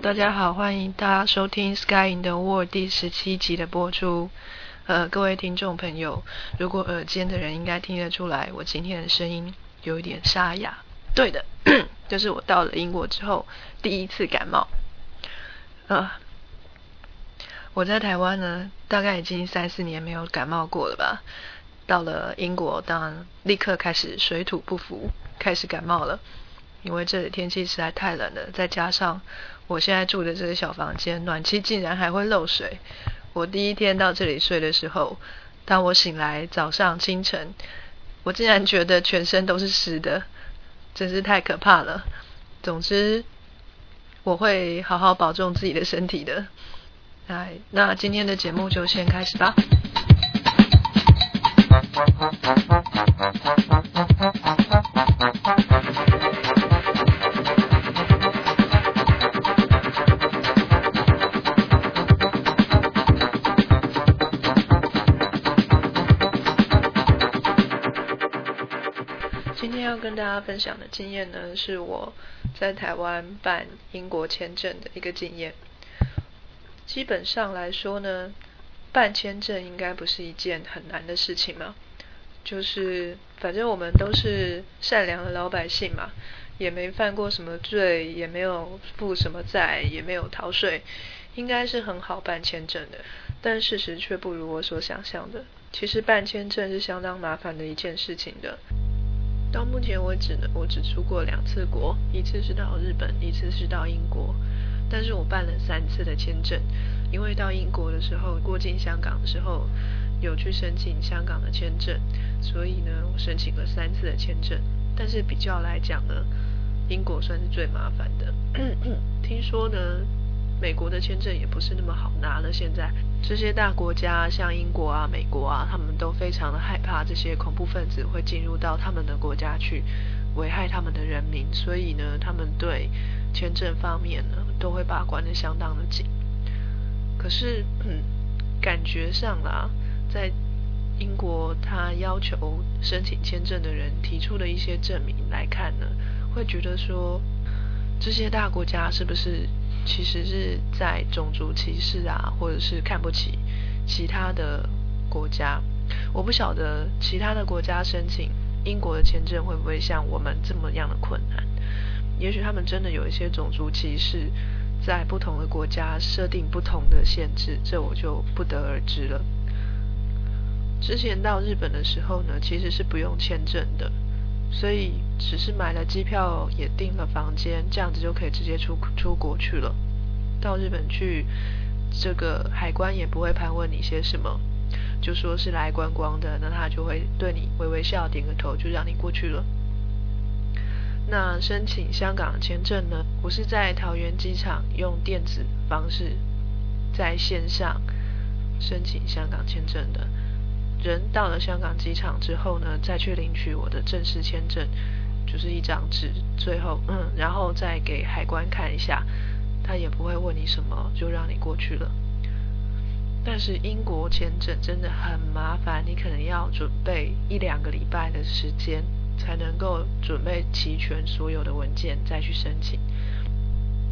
大家好，欢迎大家收听《Sky in the World》第十七集的播出。呃，各位听众朋友，如果耳尖的人应该听得出来，我今天的声音有一点沙哑。对的，就是我到了英国之后第一次感冒。呃，我在台湾呢，大概已经三四年没有感冒过了吧。到了英国，当然立刻开始水土不服，开始感冒了。因为这里天气实在太冷了，再加上我现在住的这个小房间，暖气竟然还会漏水。我第一天到这里睡的时候，当我醒来早上清晨，我竟然觉得全身都是湿的，真是太可怕了。总之，我会好好保重自己的身体的。哎，那今天的节目就先开始吧。家分享的经验呢，是我在台湾办英国签证的一个经验。基本上来说呢，办签证应该不是一件很难的事情嘛。就是反正我们都是善良的老百姓嘛，也没犯过什么罪，也没有负什么债，也没有逃税，应该是很好办签证的。但事实却不如我所想象的。其实办签证是相当麻烦的一件事情的。到目前为止呢，我只出过两次国，一次是到日本，一次是到英国。但是我办了三次的签证，因为到英国的时候过境香港的时候有去申请香港的签证，所以呢我申请了三次的签证。但是比较来讲呢，英国算是最麻烦的。听说呢。美国的签证也不是那么好拿了。现在这些大国家，像英国啊、美国啊，他们都非常的害怕这些恐怖分子会进入到他们的国家去危害他们的人民，所以呢，他们对签证方面呢都会把关的相当的紧。可是，嗯，感觉上啦，在英国，他要求申请签证的人提出的一些证明来看呢，会觉得说这些大国家是不是？其实是在种族歧视啊，或者是看不起其他的国家。我不晓得其他的国家申请英国的签证会不会像我们这么样的困难。也许他们真的有一些种族歧视，在不同的国家设定不同的限制，这我就不得而知了。之前到日本的时候呢，其实是不用签证的。所以只是买了机票，也订了房间，这样子就可以直接出出国去了。到日本去，这个海关也不会盘问你些什么，就说是来观光的，那他就会对你微微笑，点个头，就让你过去了。那申请香港签证呢？我是在桃园机场用电子方式在线上申请香港签证的。人到了香港机场之后呢，再去领取我的正式签证，就是一张纸。最后，嗯，然后再给海关看一下，他也不会问你什么，就让你过去了。但是英国签证真的很麻烦，你可能要准备一两个礼拜的时间，才能够准备齐全所有的文件再去申请。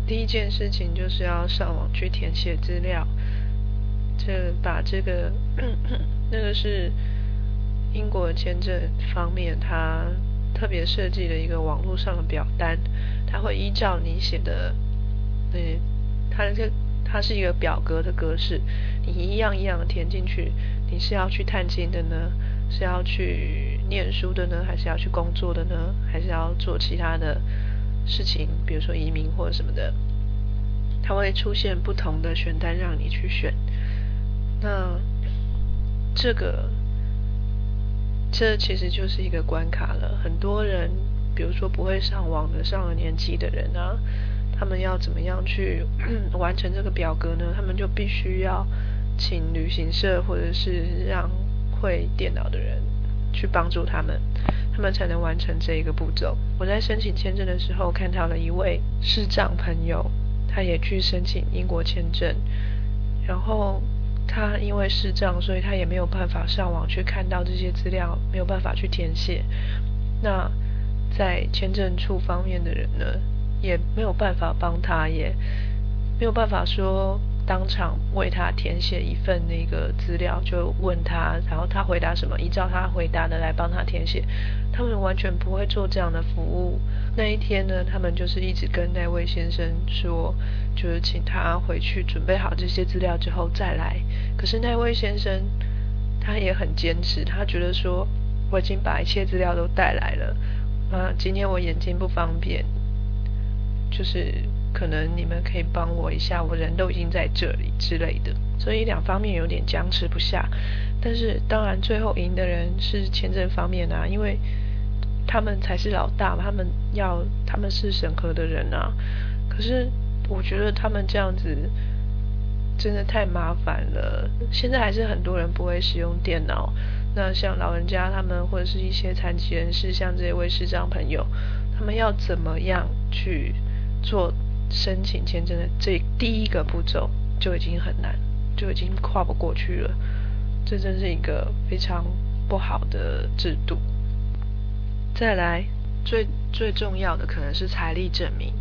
第一件事情就是要上网去填写资料。这把这个 那个是英国签证方面，它特别设计了一个网络上的表单，它会依照你写的，对，它这它是一个表格的格式，你一样一样的填进去。你是要去探亲的呢，是要去念书的呢，还是要去工作的呢，还是要做其他的事情，比如说移民或者什么的，它会出现不同的选单让你去选。那这个，这其实就是一个关卡了。很多人，比如说不会上网的上了年纪的人啊，他们要怎么样去 完成这个表格呢？他们就必须要请旅行社或者是让会电脑的人去帮助他们，他们才能完成这一个步骤。我在申请签证的时候看到了一位视障朋友，他也去申请英国签证，然后。他因为视障，所以他也没有办法上网去看到这些资料，没有办法去填写。那在签证处方面的人呢，也没有办法帮他，也没有办法说当场为他填写一份那个资料，就问他，然后他回答什么，依照他回答的来帮他填写。他们完全不会做这样的服务。那一天呢，他们就是一直跟那位先生说，就是请他回去准备好这些资料之后再来。可是那位先生他也很坚持，他觉得说我已经把一切资料都带来了，啊，今天我眼睛不方便，就是可能你们可以帮我一下，我人都已经在这里之类的。所以两方面有点僵持不下。但是当然最后赢的人是签证方面啊，因为。他们才是老大，他们要他们是审核的人啊。可是我觉得他们这样子真的太麻烦了。现在还是很多人不会使用电脑。那像老人家他们或者是一些残疾人士，像这位视障朋友，他们要怎么样去做申请签证的这第一个步骤就已经很难，就已经跨不过去了。这真是一个非常不好的制度。再来，最最重要的可能是财力证明。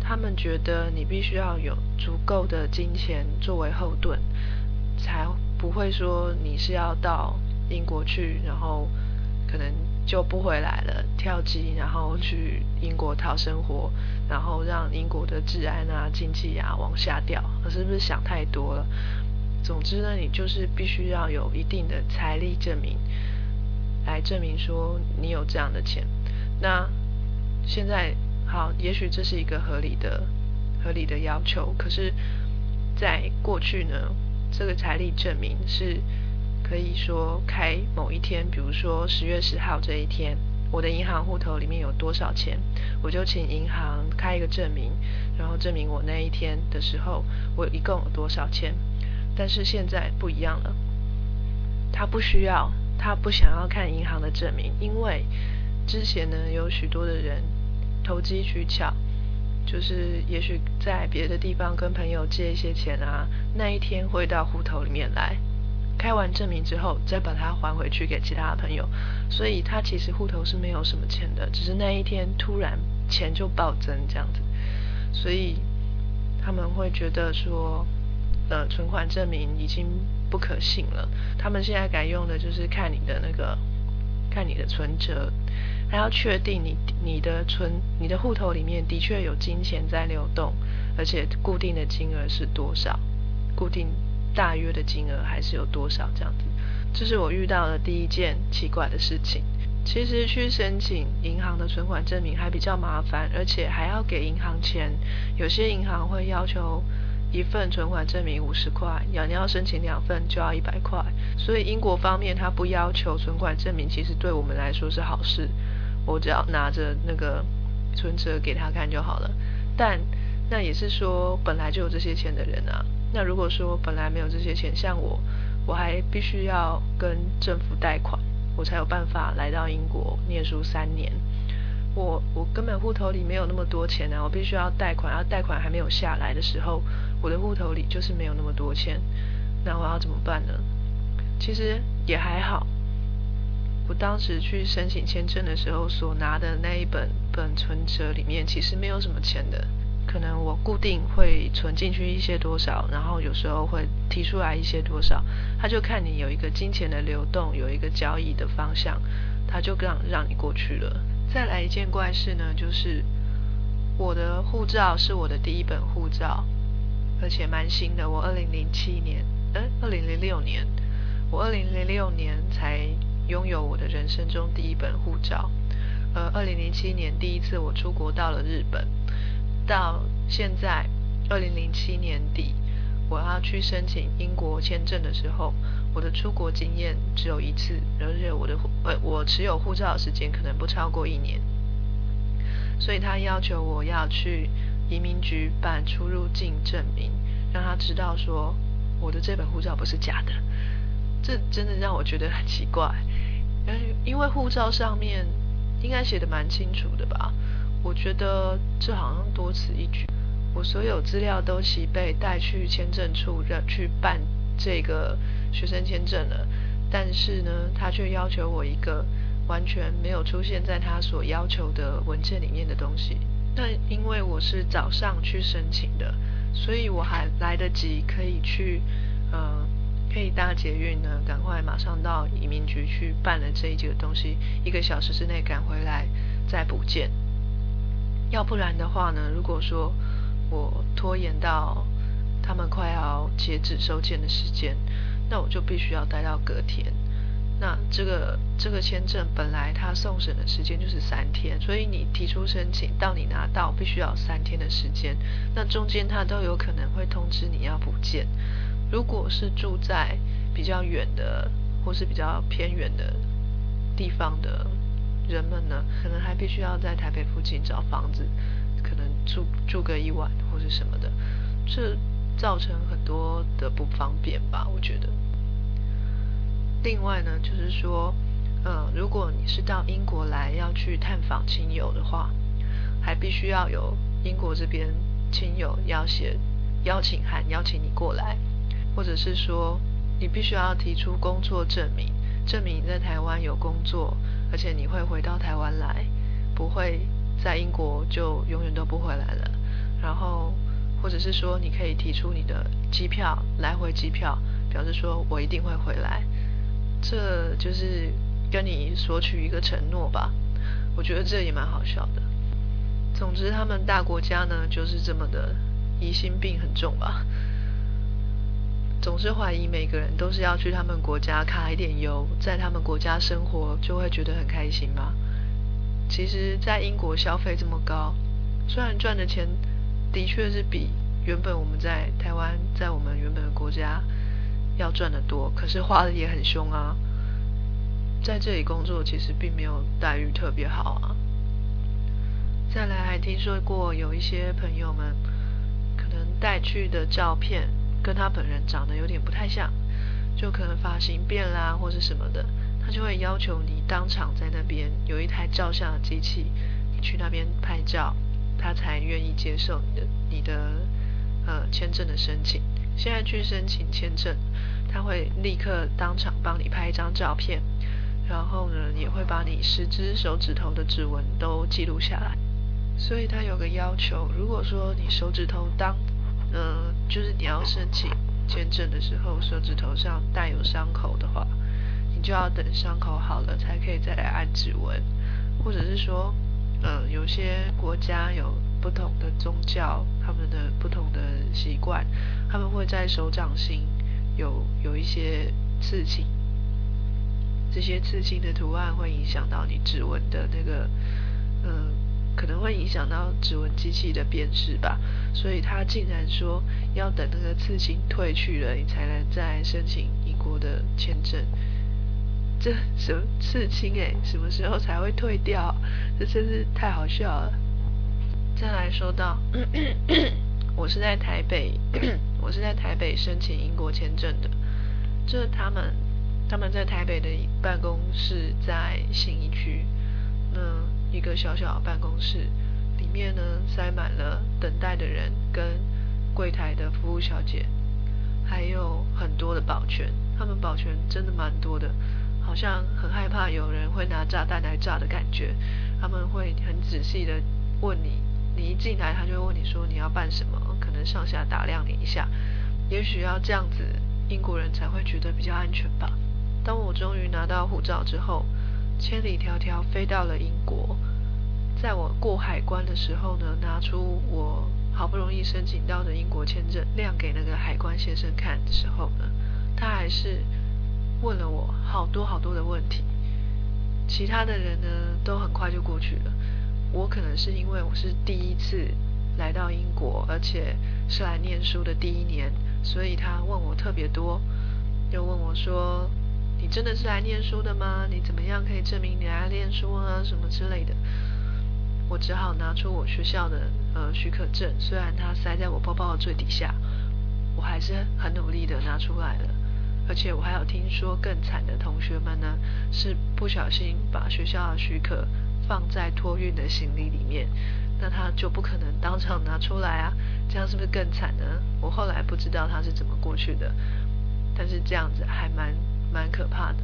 他们觉得你必须要有足够的金钱作为后盾，才不会说你是要到英国去，然后可能就不回来了，跳机然后去英国讨生活，然后让英国的治安啊、经济啊往下掉。是不是想太多了？总之呢，你就是必须要有一定的财力证明。来证明说你有这样的钱，那现在好，也许这是一个合理的、合理的要求。可是，在过去呢，这个财力证明是可以说开某一天，比如说十月十号这一天，我的银行户头里面有多少钱，我就请银行开一个证明，然后证明我那一天的时候我一共有多少钱。但是现在不一样了，他不需要。他不想要看银行的证明，因为之前呢有许多的人投机取巧，就是也许在别的地方跟朋友借一些钱啊，那一天会到户头里面来，开完证明之后再把它还回去给其他的朋友，所以他其实户头是没有什么钱的，只是那一天突然钱就暴增这样子，所以他们会觉得说，呃，存款证明已经。不可信了。他们现在改用的就是看你的那个，看你的存折，还要确定你你的存你的户头里面的确有金钱在流动，而且固定的金额是多少，固定大约的金额还是有多少这样子。这是我遇到的第一件奇怪的事情。其实去申请银行的存款证明还比较麻烦，而且还要给银行钱。有些银行会要求。一份存款证明五十块，要你要申请两份就要一百块。所以英国方面他不要求存款证明，其实对我们来说是好事。我只要拿着那个存折给他看就好了。但那也是说本来就有这些钱的人啊。那如果说本来没有这些钱，像我，我还必须要跟政府贷款，我才有办法来到英国念书三年。我我根本户头里没有那么多钱啊，我必须要贷款，然后贷款还没有下来的时候。我的户头里就是没有那么多钱，那我要怎么办呢？其实也还好，我当时去申请签证的时候所拿的那一本本存折里面其实没有什么钱的，可能我固定会存进去一些多少，然后有时候会提出来一些多少，他就看你有一个金钱的流动，有一个交易的方向，他就让让你过去了。再来一件怪事呢，就是我的护照是我的第一本护照。而且蛮新的，我二零零七年，嗯，二零零六年，我二零零六年才拥有我的人生中第一本护照。呃，二零零七年第一次我出国到了日本，到现在二零零七年底，我要去申请英国签证的时候，我的出国经验只有一次，而且我的呃我持有护照的时间可能不超过一年，所以他要求我要去。移民局办出入境证明，让他知道说我的这本护照不是假的。这真的让我觉得很奇怪，因为护照上面应该写的蛮清楚的吧？我觉得这好像多此一举。我所有资料都齐备，带去签证处让去办这个学生签证了，但是呢，他却要求我一个完全没有出现在他所要求的文件里面的东西。那因为我是早上去申请的，所以我还来得及可以去，呃，可以搭捷运呢，赶快马上到移民局去办了这一节东西，一个小时之内赶回来再补件。要不然的话呢，如果说我拖延到他们快要截止收件的时间，那我就必须要待到隔天。那这个这个签证本来它送审的时间就是三天，所以你提出申请到你拿到必须要三天的时间。那中间它都有可能会通知你要补件。如果是住在比较远的或是比较偏远的地方的人们呢，可能还必须要在台北附近找房子，可能住住个一晚或是什么的，这造成很多的不方便吧？我觉得。另外呢，就是说，嗯，如果你是到英国来要去探访亲友的话，还必须要有英国这边亲友要写邀请函邀请你过来，或者是说你必须要提出工作证明，证明你在台湾有工作，而且你会回到台湾来，不会在英国就永远都不回来了。然后，或者是说你可以提出你的机票来回机票，表示说我一定会回来。这就是跟你索取一个承诺吧，我觉得这也蛮好笑的。总之，他们大国家呢就是这么的疑心病很重吧，总是怀疑每个人都是要去他们国家卡一点油，在他们国家生活就会觉得很开心吧。其实，在英国消费这么高，虽然赚的钱的确是比原本我们在台湾在我们原本的国家。要赚的多，可是花的也很凶啊！在这里工作其实并没有待遇特别好啊。再来还听说过有一些朋友们，可能带去的照片跟他本人长得有点不太像，就可能发型变啦或是什么的，他就会要求你当场在那边有一台照相的机器，你去那边拍照，他才愿意接受你的你的呃签证的申请。现在去申请签证，他会立刻当场帮你拍一张照片，然后呢，也会把你十只手指头的指纹都记录下来。所以他有个要求，如果说你手指头当，嗯，就是你要申请签证的时候，手指头上带有伤口的话，你就要等伤口好了才可以再来按指纹，或者是说，嗯，有些国家有。不同的宗教，他们的不同的习惯，他们会在手掌心有有一些刺青，这些刺青的图案会影响到你指纹的那个，嗯，可能会影响到指纹机器的辨识吧。所以他竟然说要等那个刺青退去了，你才能再申请英国的签证。这什么刺青诶，什么时候才会退掉？这真是太好笑了。再来说到，我是在台北，我是在台北申请英国签证的。这他们他们在台北的办公室在信义区，那一个小小的办公室里面呢，塞满了等待的人跟柜台的服务小姐，还有很多的保全。他们保全真的蛮多的，好像很害怕有人会拿炸弹来炸的感觉。他们会很仔细的问你。你一进来，他就问你说你要办什么，可能上下打量你一下，也许要这样子，英国人才会觉得比较安全吧。当我终于拿到护照之后，千里迢迢飞到了英国，在我过海关的时候呢，拿出我好不容易申请到的英国签证，亮给那个海关先生看的时候呢，他还是问了我好多好多的问题，其他的人呢都很快就过去了。我可能是因为我是第一次来到英国，而且是来念书的第一年，所以他问我特别多，又问我说：“你真的是来念书的吗？你怎么样可以证明你来念书啊？什么之类的。”我只好拿出我学校的呃许可证，虽然它塞在我包包的最底下，我还是很努力的拿出来了。而且我还有听说更惨的同学们呢，是不小心把学校的许可。放在托运的行李里面，那他就不可能当场拿出来啊，这样是不是更惨呢？我后来不知道他是怎么过去的，但是这样子还蛮蛮可怕的。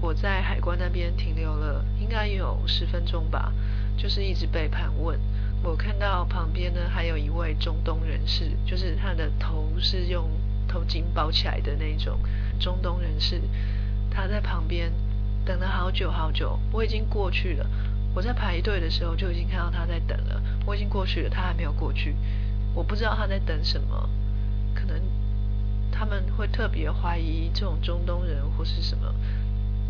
我在海关那边停留了应该有十分钟吧，就是一直被盘问，我看到旁边呢还有一位中东人士，就是他的头是用头巾包起来的那种中东人士，他在旁边等了好久好久，我已经过去了。我在排队的时候就已经看到他在等了，我已经过去了，他还没有过去。我不知道他在等什么，他们会特别怀疑这种中东人或是什么，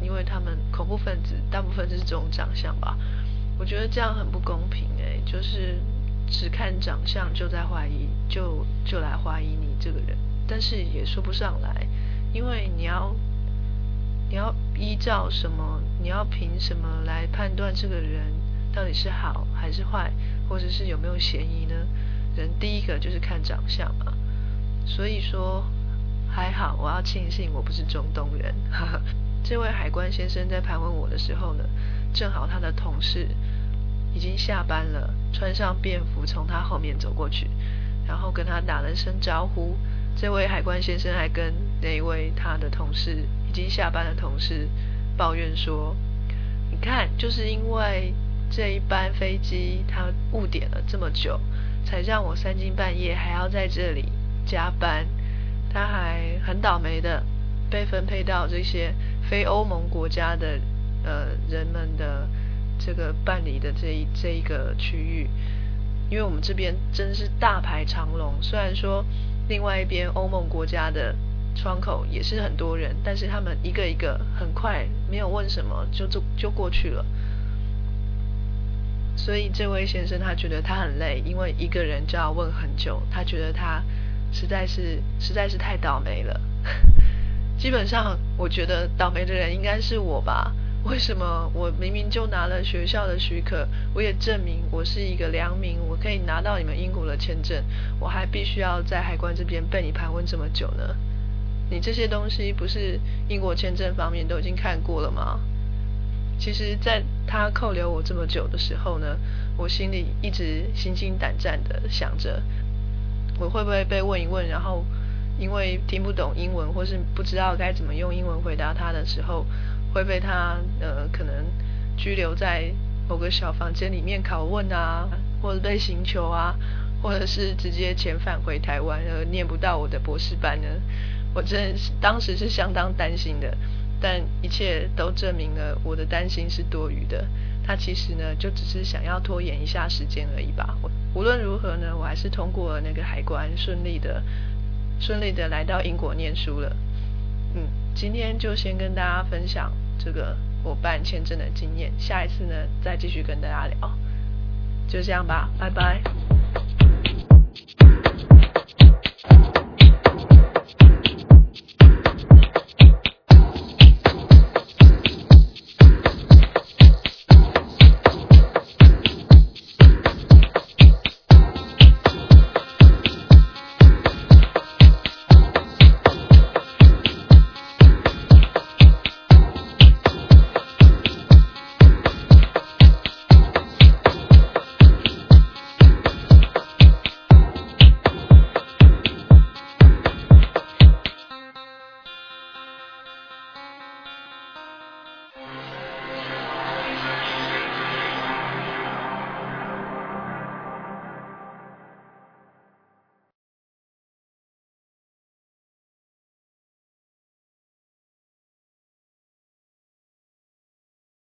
因为他们恐怖分子大部分是这种长相吧。我觉得这样很不公平诶，就是只看长相就在怀疑，就就来怀疑你这个人，但是也说不上来，因为你要你要依照什么，你要凭什么来判断这个人到底是好还是坏，或者是有没有嫌疑呢？人第一个就是看长相嘛，所以说还好，我要庆幸我不是中东人。这位海关先生在盘问我的时候呢，正好他的同事已经下班了，穿上便服从他后面走过去，然后跟他打了声招呼。这位海关先生还跟那一位他的同事已经下班的同事抱怨说：“你看，就是因为这一班飞机他误点了这么久。”才让我三更半夜还要在这里加班，他还很倒霉的被分配到这些非欧盟国家的呃人们的这个办理的这一这一个区域，因为我们这边真是大排长龙。虽然说另外一边欧盟国家的窗口也是很多人，但是他们一个一个很快没有问什么就就就过去了。所以这位先生他觉得他很累，因为一个人就要问很久，他觉得他实在是实在是太倒霉了。基本上，我觉得倒霉的人应该是我吧？为什么我明明就拿了学校的许可，我也证明我是一个良民，我可以拿到你们英国的签证，我还必须要在海关这边被你盘问这么久呢？你这些东西不是英国签证方面都已经看过了吗？其实，在他扣留我这么久的时候呢，我心里一直心惊胆战的想着，我会不会被问一问，然后因为听不懂英文或是不知道该怎么用英文回答他的时候，会被他呃可能拘留在某个小房间里面拷问啊，或者被刑求啊，或者是直接遣返回台湾而念不到我的博士班呢？我真的是当时是相当担心的。但一切都证明了我的担心是多余的。他其实呢，就只是想要拖延一下时间而已吧。无论如何呢，我还是通过了那个海关，顺利的、顺利的来到英国念书了。嗯，今天就先跟大家分享这个我办签证的经验。下一次呢，再继续跟大家聊。就这样吧，拜拜。